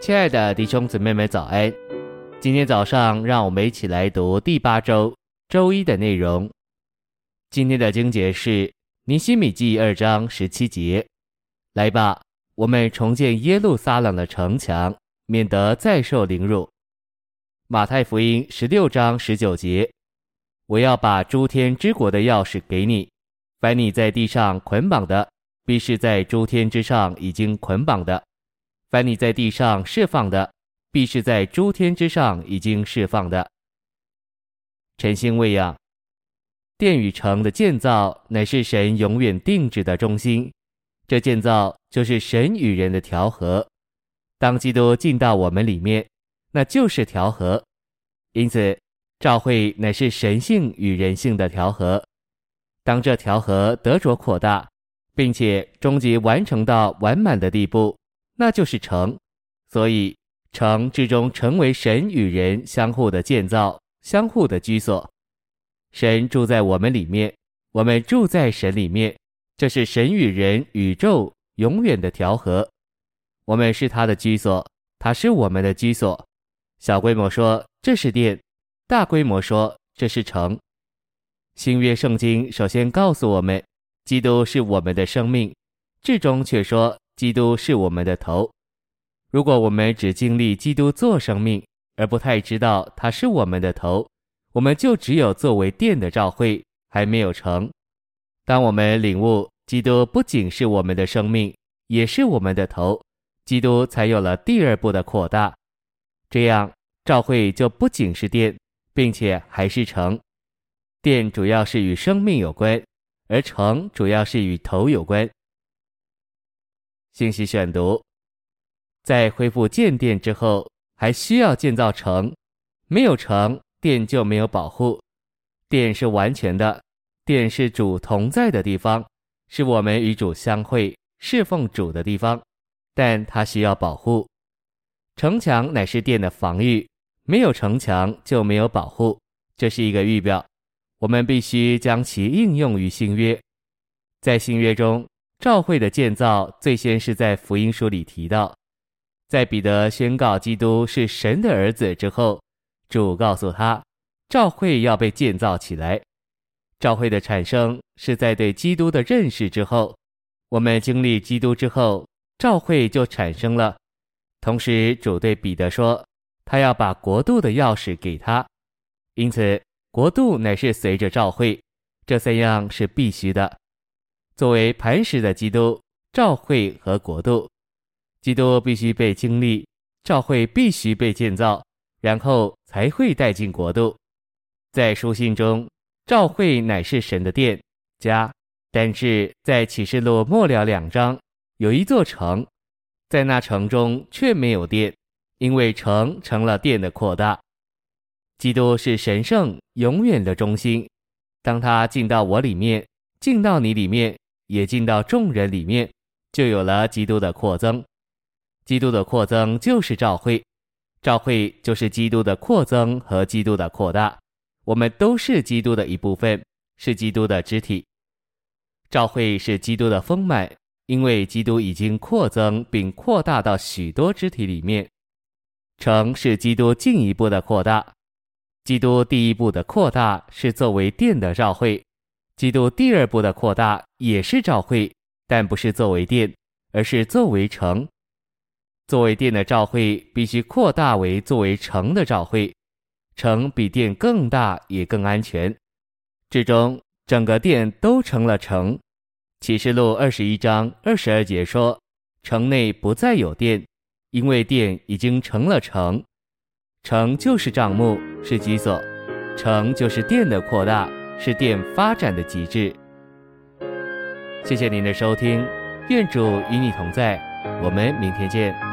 亲爱的弟兄姊妹们，早安！今天早上，让我们一起来读第八周周一的内容。今天的经节是《尼希米记》二章十七节。来吧，我们重建耶路撒冷的城墙，免得再受凌辱。马太福音十六章十九节。我要把诸天之国的钥匙给你，凡你在地上捆绑的，必是在诸天之上已经捆绑的。凡你在地上释放的，必是在诸天之上已经释放的。晨星喂养，殿与城的建造乃是神永远定制的中心，这建造就是神与人的调和。当基督进到我们里面，那就是调和。因此，召会乃是神性与人性的调和。当这调和得着扩大，并且终极完成到完满的地步。那就是城，所以城至终成为神与人相互的建造、相互的居所。神住在我们里面，我们住在神里面，这是神与人、宇宙永远的调和。我们是他的居所，他是我们的居所。小规模说这是殿，大规模说这是城。新约圣经首先告诉我们，基督是我们的生命，至终却说。基督是我们的头。如果我们只经历基督做生命，而不太知道他是我们的头，我们就只有作为殿的召会，还没有成。当我们领悟基督不仅是我们的生命，也是我们的头，基督才有了第二步的扩大。这样，召会就不仅是殿，并且还是成。殿主要是与生命有关，而成主要是与头有关。信息选读，在恢复建殿之后，还需要建造城。没有城，殿就没有保护。殿是完全的，殿是主同在的地方，是我们与主相会、侍奉主的地方。但它需要保护。城墙乃是殿的防御，没有城墙就没有保护。这是一个预表，我们必须将其应用于新约，在新约中。召会的建造最先是在福音书里提到，在彼得宣告基督是神的儿子之后，主告诉他，召会要被建造起来。召会的产生是在对基督的认识之后，我们经历基督之后，召会就产生了。同时，主对彼得说，他要把国度的钥匙给他，因此国度乃是随着召会，这三样是必须的。作为磐石的基督、召会和国度，基督必须被经历，召会必须被建造，然后才会带进国度。在书信中，召会乃是神的殿家，但是在启示录末了两章有一座城，在那城中却没有殿，因为城成了殿的扩大。基督是神圣永远的中心，当他进到我里面，进到你里面。也进到众人里面，就有了基督的扩增。基督的扩增就是召会，召会就是基督的扩增和基督的扩大。我们都是基督的一部分，是基督的肢体。召会是基督的丰满，因为基督已经扩增并扩大到许多肢体里面。城是基督进一步的扩大。基督第一步的扩大是作为殿的召会。基督第二步的扩大也是召会，但不是作为殿，而是作为城。作为殿的召会必须扩大为作为城的召会，城比殿更大也更安全。至终整个殿都成了城。启示录二十一章二十二节说：“城内不再有殿，因为殿已经成了城。城就是帐幕，是基所；城就是殿的扩大。”是店发展的极致。谢谢您的收听，店主与你同在，我们明天见。